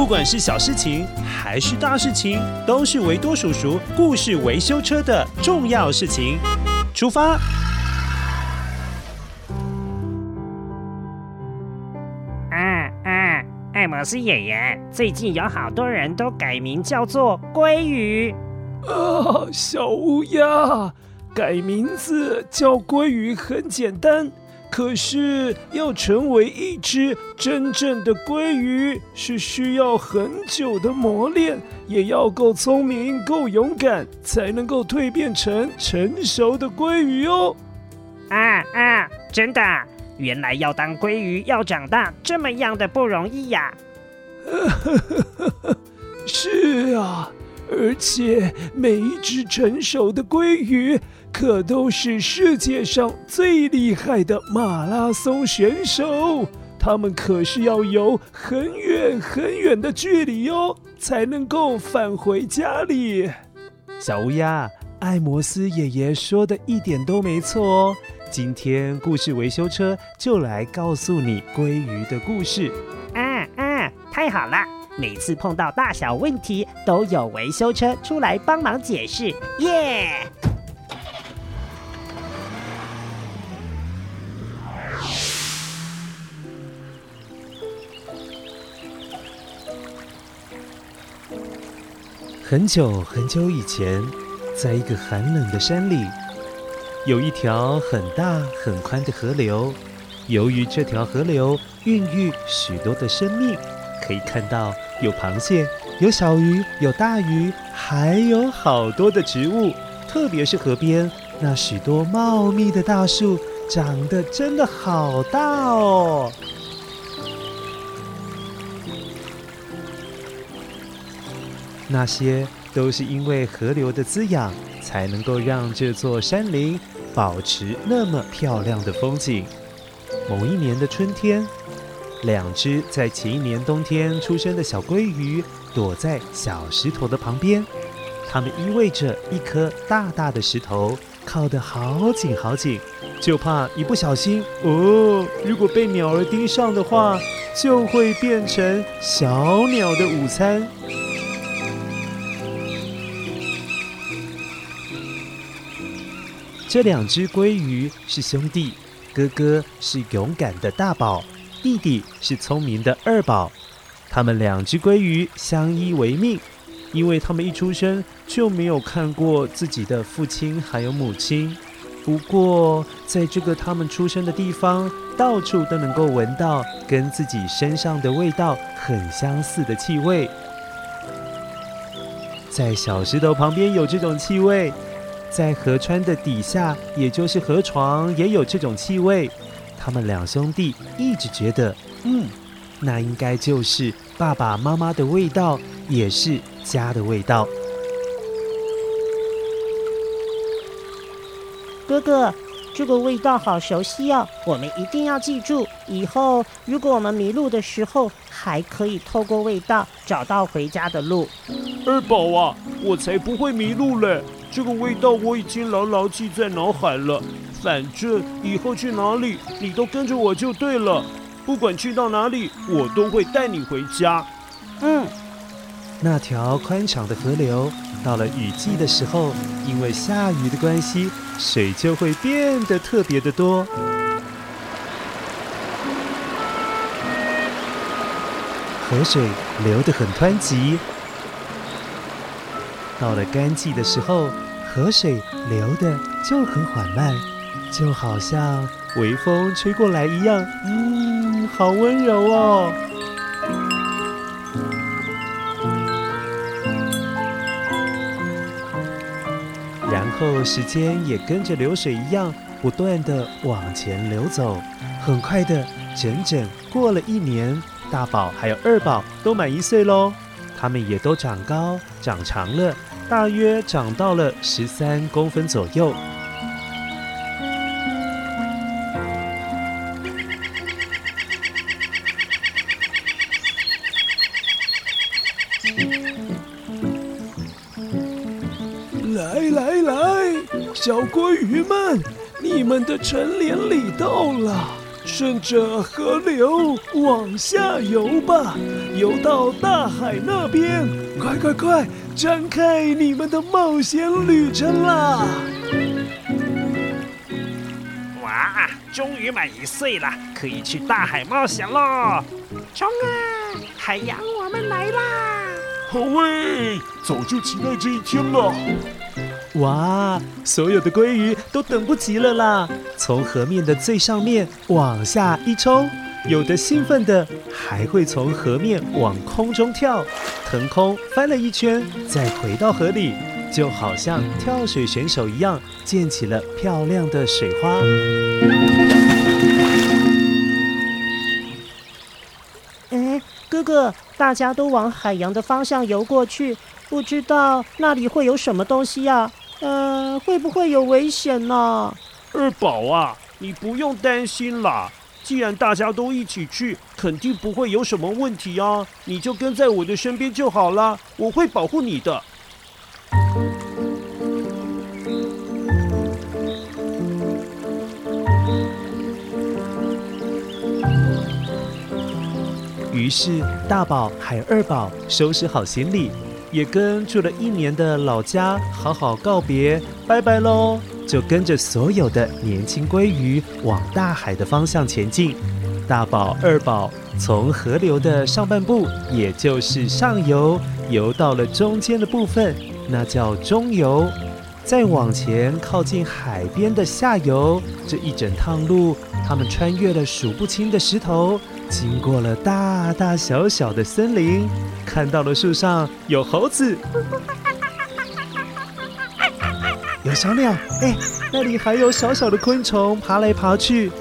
不管是小事情还是大事情，都是维多叔叔故事维修车的重要事情。出发！啊啊！艾摩斯爷爷，最近有好多人都改名叫做鲑鱼。啊，小乌鸦，改名字叫鲑鱼很简单。可是要成为一只真正的鲑鱼，是需要很久的磨练，也要够聪明、够勇敢，才能够蜕变成成熟的鲑鱼哦。啊啊！真的，原来要当鲑鱼要长大这么样的不容易呀！是啊，而且每一只成熟的鲑鱼。可都是世界上最厉害的马拉松选手，他们可是要游很远很远的距离哦，才能够返回家里。小乌鸦，艾摩斯爷爷说的一点都没错哦。今天故事维修车就来告诉你鲑鱼的故事。嗯嗯，太好了！每次碰到大小问题，都有维修车出来帮忙解释，耶！很久很久以前，在一个寒冷的山里，有一条很大很宽的河流。由于这条河流孕育许多的生命，可以看到有螃蟹、有小鱼、有大鱼，还有好多的植物。特别是河边那许多茂密的大树，长得真的好大哦。那些都是因为河流的滋养，才能够让这座山林保持那么漂亮的风景。某一年的春天，两只在前一年冬天出生的小鲑鱼躲在小石头的旁边，它们依偎着一颗大大的石头，靠得好紧好紧，就怕一不小心哦，如果被鸟儿盯上的话，就会变成小鸟的午餐。这两只鲑鱼是兄弟，哥哥是勇敢的大宝，弟弟是聪明的二宝。他们两只鲑鱼相依为命，因为他们一出生就没有看过自己的父亲还有母亲。不过，在这个他们出生的地方，到处都能够闻到跟自己身上的味道很相似的气味。在小石头旁边有这种气味。在河川的底下，也就是河床，也有这种气味。他们两兄弟一直觉得，嗯，那应该就是爸爸妈妈的味道，也是家的味道。哥哥，这个味道好熟悉哦，我们一定要记住，以后如果我们迷路的时候，还可以透过味道找到回家的路。二宝啊，我才不会迷路嘞！这个味道我已经牢牢记在脑海了，反正以后去哪里你都跟着我就对了。不管去到哪里，我都会带你回家。嗯，那条宽敞的河流，到了雨季的时候，因为下雨的关系，水就会变得特别的多。河水流得很湍急。到了干季的时候，河水流得就很缓慢，就好像微风吹过来一样，嗯，好温柔哦。然后时间也跟着流水一样，不断地往前流走。很快的，整整过了一年，大宝还有二宝都满一岁喽，他们也都长高长长了。大约长到了十三公分左右。们，你们的成年礼到了，顺着河流往下游吧，游到大海那边。快快快，展开你们的冒险旅程啦！哇，终于满一岁了，可以去大海冒险喽！冲啊，海洋，我们来啦！好喂，早就期待这一天了。哇，所有的鲑鱼都等不及了啦！从河面的最上面往下一冲，有的兴奋的还会从河面往空中跳，腾空翻了一圈，再回到河里，就好像跳水选手一样，溅起了漂亮的水花。哎，哥哥，大家都往海洋的方向游过去，不知道那里会有什么东西呀？呃，会不会有危险呢？二宝啊，你不用担心啦。既然大家都一起去，肯定不会有什么问题啊。你就跟在我的身边就好啦，我会保护你的。于是大宝还有二宝收拾好行李。也跟住了一年的老家好好告别，拜拜喽！就跟着所有的年轻鲑鱼往大海的方向前进。大宝、二宝从河流的上半部，也就是上游，游到了中间的部分，那叫中游。再往前靠近海边的下游，这一整趟路，他们穿越了数不清的石头。经过了大大小小的森林，看到了树上有猴子，有小鸟，哎，那里还有小小的昆虫爬来爬去，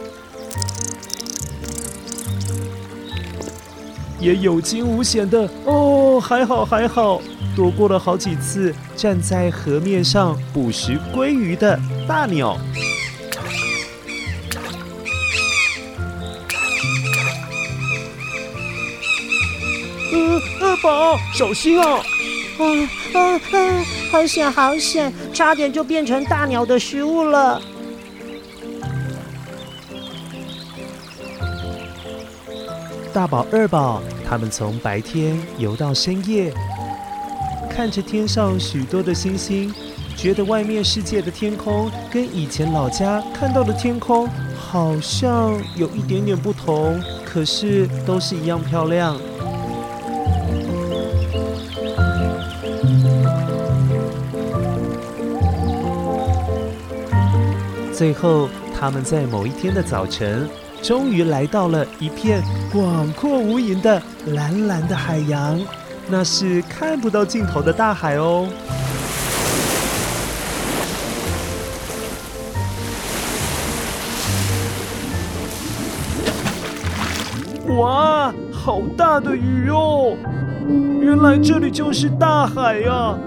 也有惊无险的哦，还好还好，躲过了好几次站在河面上捕食鲑鱼的大鸟。二宝，小心啊！啊啊啊！好险，好险，差点就变成大鸟的食物了。大宝、二宝他们从白天游到深夜，看着天上许多的星星，觉得外面世界的天空跟以前老家看到的天空好像有一点点不同，可是都是一样漂亮。最后，他们在某一天的早晨，终于来到了一片广阔无垠的蓝蓝的海洋，那是看不到尽头的大海哦。哇，好大的鱼哦！原来这里就是大海呀！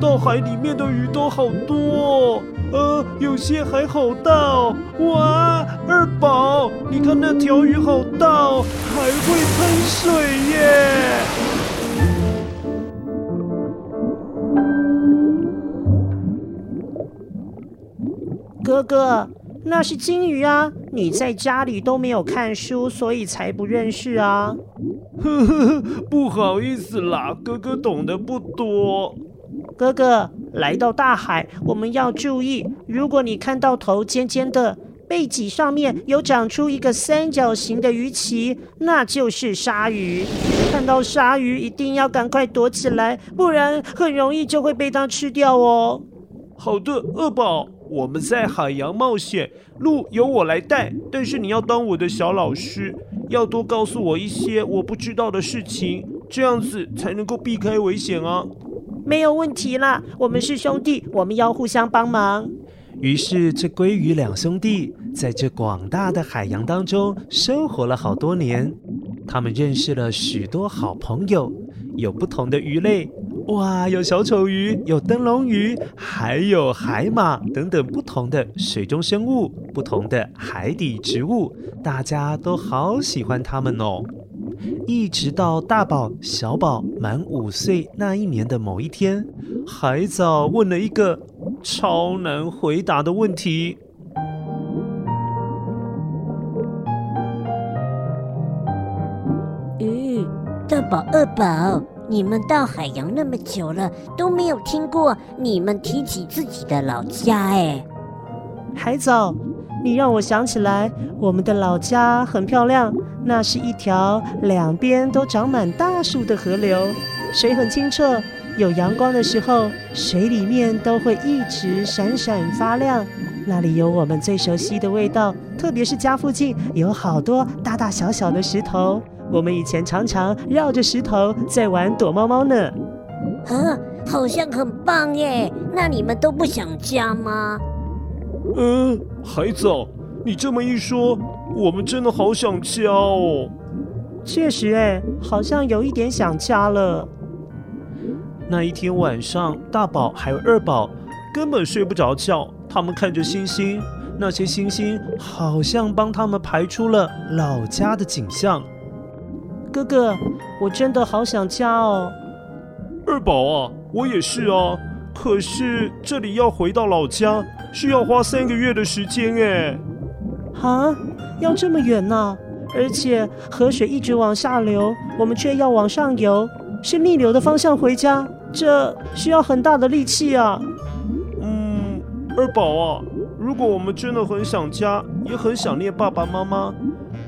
到海里面的鱼都好多哦。呃，有些还好大哦！哇，二宝，你看那条鱼好大哦，还会喷水耶！哥哥，那是金鱼啊！你在家里都没有看书，所以才不认识啊。呵呵呵，不好意思啦，哥哥懂得不多。哥哥，来到大海，我们要注意。如果你看到头尖尖的，背脊上面有长出一个三角形的鱼鳍，那就是鲨鱼。看到鲨鱼，一定要赶快躲起来，不然很容易就会被它吃掉哦。好的，二宝，我们在海洋冒险，路由我来带，但是你要当我的小老师，要多告诉我一些我不知道的事情，这样子才能够避开危险啊。没有问题啦，我们是兄弟，我们要互相帮忙。于是，这鲑鱼两兄弟在这广大的海洋当中生活了好多年。他们认识了许多好朋友，有不同的鱼类，哇，有小丑鱼，有灯笼鱼，还有海马等等不同的水中生物，不同的海底植物，大家都好喜欢他们哦。一直到大宝、小宝满五岁那一年的某一天，海藻问了一个超难回答的问题：“咦，大宝、二宝，你们到海洋那么久了，都没有听过你们提起自己的老家哎。海藻，你让我想起来，我们的老家很漂亮，那是一条两边都长满大树的河流，水很清澈，有阳光的时候，水里面都会一直闪闪发亮。那里有我们最熟悉的味道，特别是家附近有好多大大小小的石头。我们以前常常绕着石头在玩躲猫猫呢。啊，好像很棒耶！那你们都不想家吗？嗯，海藻，你这么一说，我们真的好想家哦。确实，哎，好像有一点想家了。那一天晚上，大宝还有二宝根本睡不着觉，他们看着星星，那些星星好像帮他们排出了老家的景象。哥哥，我真的好想家哦。二宝啊，我也是啊。可是这里要回到老家，需要花三个月的时间哎。啊，要这么远呢？而且河水一直往下流，我们却要往上游，是逆流的方向回家，这需要很大的力气啊。嗯，二宝啊，如果我们真的很想家，也很想念爸爸妈妈。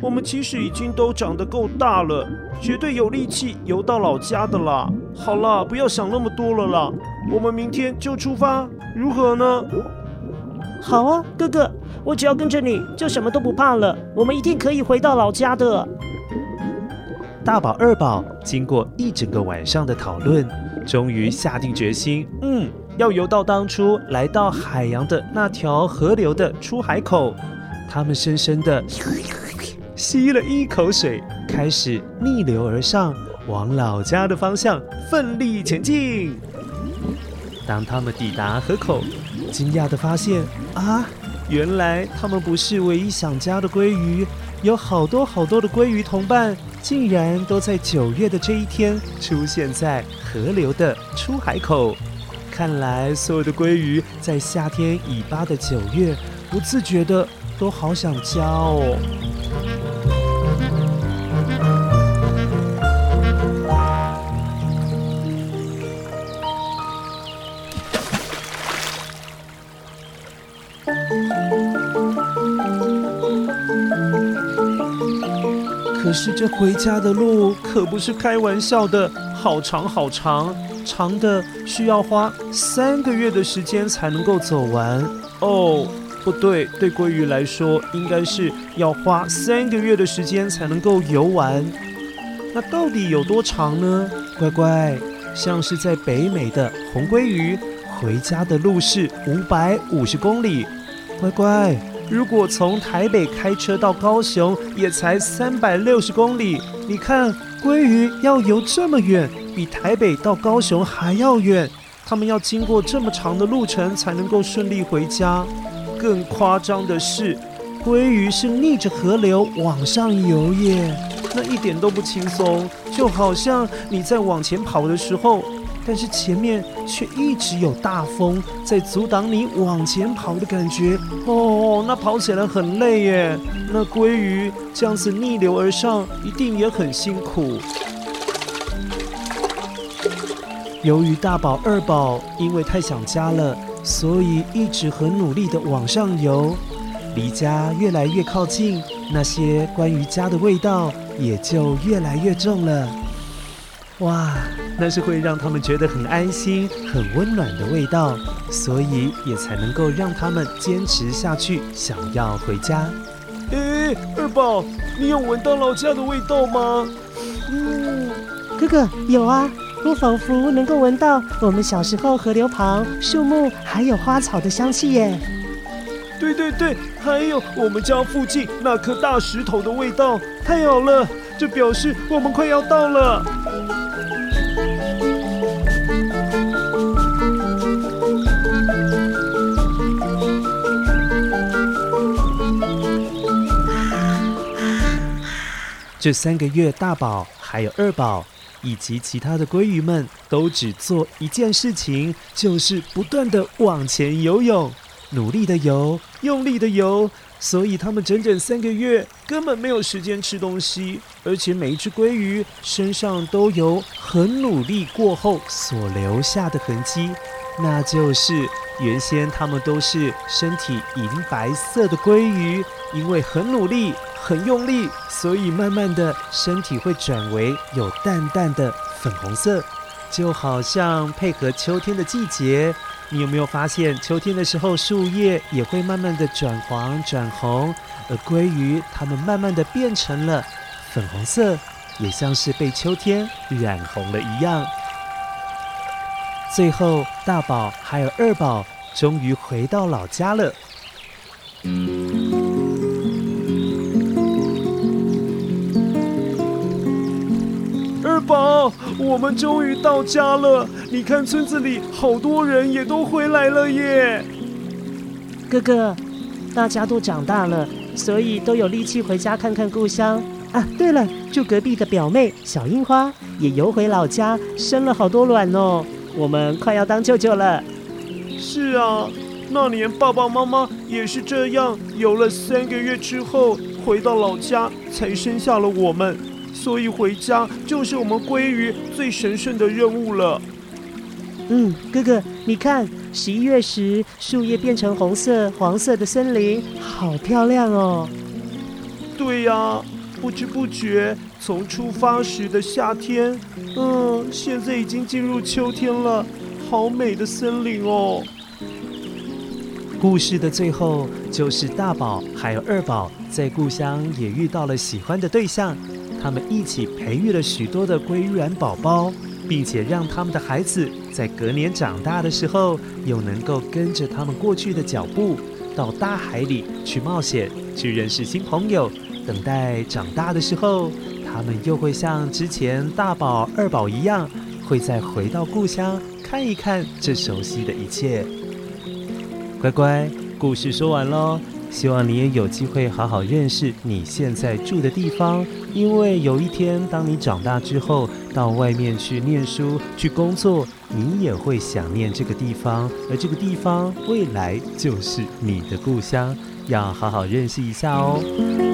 我们其实已经都长得够大了，绝对有力气游到老家的啦。好啦，不要想那么多了啦，我们明天就出发，如何呢？好啊，哥哥，我只要跟着你，就什么都不怕了。我们一定可以回到老家的。大宝、二宝经过一整个晚上的讨论，终于下定决心，嗯，要游到当初来到海洋的那条河流的出海口。他们深深的。吸了一口水，开始逆流而上，往老家的方向奋力前进。当他们抵达河口，惊讶地发现啊，原来他们不是唯一想家的鲑鱼，有好多好多的鲑鱼同伴，竟然都在九月的这一天出现在河流的出海口。看来，所有的鲑鱼在夏天尾巴的九月，不自觉的都好想家哦。是这回家的路可不是开玩笑的，好长好长，长的需要花三个月的时间才能够走完。哦，不对，对鲑鱼来说，应该是要花三个月的时间才能够游完。那到底有多长呢？乖乖，像是在北美的红鲑鱼，回家的路是五百五十公里。乖乖。如果从台北开车到高雄，也才三百六十公里。你看，鲑鱼要游这么远，比台北到高雄还要远。他们要经过这么长的路程，才能够顺利回家。更夸张的是，鲑鱼是逆着河流往上游耶，那一点都不轻松，就好像你在往前跑的时候。但是前面却一直有大风在阻挡你往前跑的感觉哦，那跑起来很累耶。那鲑鱼这样子逆流而上，一定也很辛苦。由于大宝、二宝因为太想家了，所以一直很努力的往上游，离家越来越靠近，那些关于家的味道也就越来越重了。哇！那是会让他们觉得很安心、很温暖的味道，所以也才能够让他们坚持下去，想要回家。哎，二宝，你有闻到老家的味道吗？嗯，哥哥有啊，我仿佛能够闻到我们小时候河流旁树木还有花草的香气耶。对对对，还有我们家附近那颗大石头的味道，太好了，这表示我们快要到了。这三个月，大宝还有二宝以及其他的鲑鱼们都只做一件事情，就是不断地往前游泳。努力的游，用力的游，所以他们整整三个月根本没有时间吃东西，而且每一只鲑鱼身上都有很努力过后所留下的痕迹，那就是原先他们都是身体银白色的鲑鱼，因为很努力、很用力，所以慢慢的身体会转为有淡淡的粉红色，就好像配合秋天的季节。你有没有发现，秋天的时候树叶也会慢慢的转黄转红，而鲑鱼它们慢慢的变成了粉红色，也像是被秋天染红了一样。最后，大宝还有二宝终于回到老家了。爸，我们终于到家了！你看，村子里好多人也都回来了耶。哥哥，大家都长大了，所以都有力气回家看看故乡啊。对了，住隔壁的表妹小樱花也游回老家，生了好多卵哦。我们快要当舅舅了。是啊，那年爸爸妈妈也是这样，游了三个月之后回到老家，才生下了我们。所以回家就是我们鲑鱼最神圣的任务了。嗯，哥哥，你看，十一月时树叶变成红色、黄色的森林，好漂亮哦。对呀，不知不觉从出发时的夏天，嗯，现在已经进入秋天了，好美的森林哦。故事的最后，就是大宝还有二宝在故乡也遇到了喜欢的对象。他们一起培育了许多的鲑鱼卵宝宝，并且让他们的孩子在隔年长大的时候，又能够跟着他们过去的脚步，到大海里去冒险，去认识新朋友。等待长大的时候，他们又会像之前大宝、二宝一样，会再回到故乡看一看这熟悉的一切。乖乖，故事说完喽。希望你也有机会好好认识你现在住的地方，因为有一天当你长大之后，到外面去念书、去工作，你也会想念这个地方，而这个地方未来就是你的故乡，要好好认识一下哦。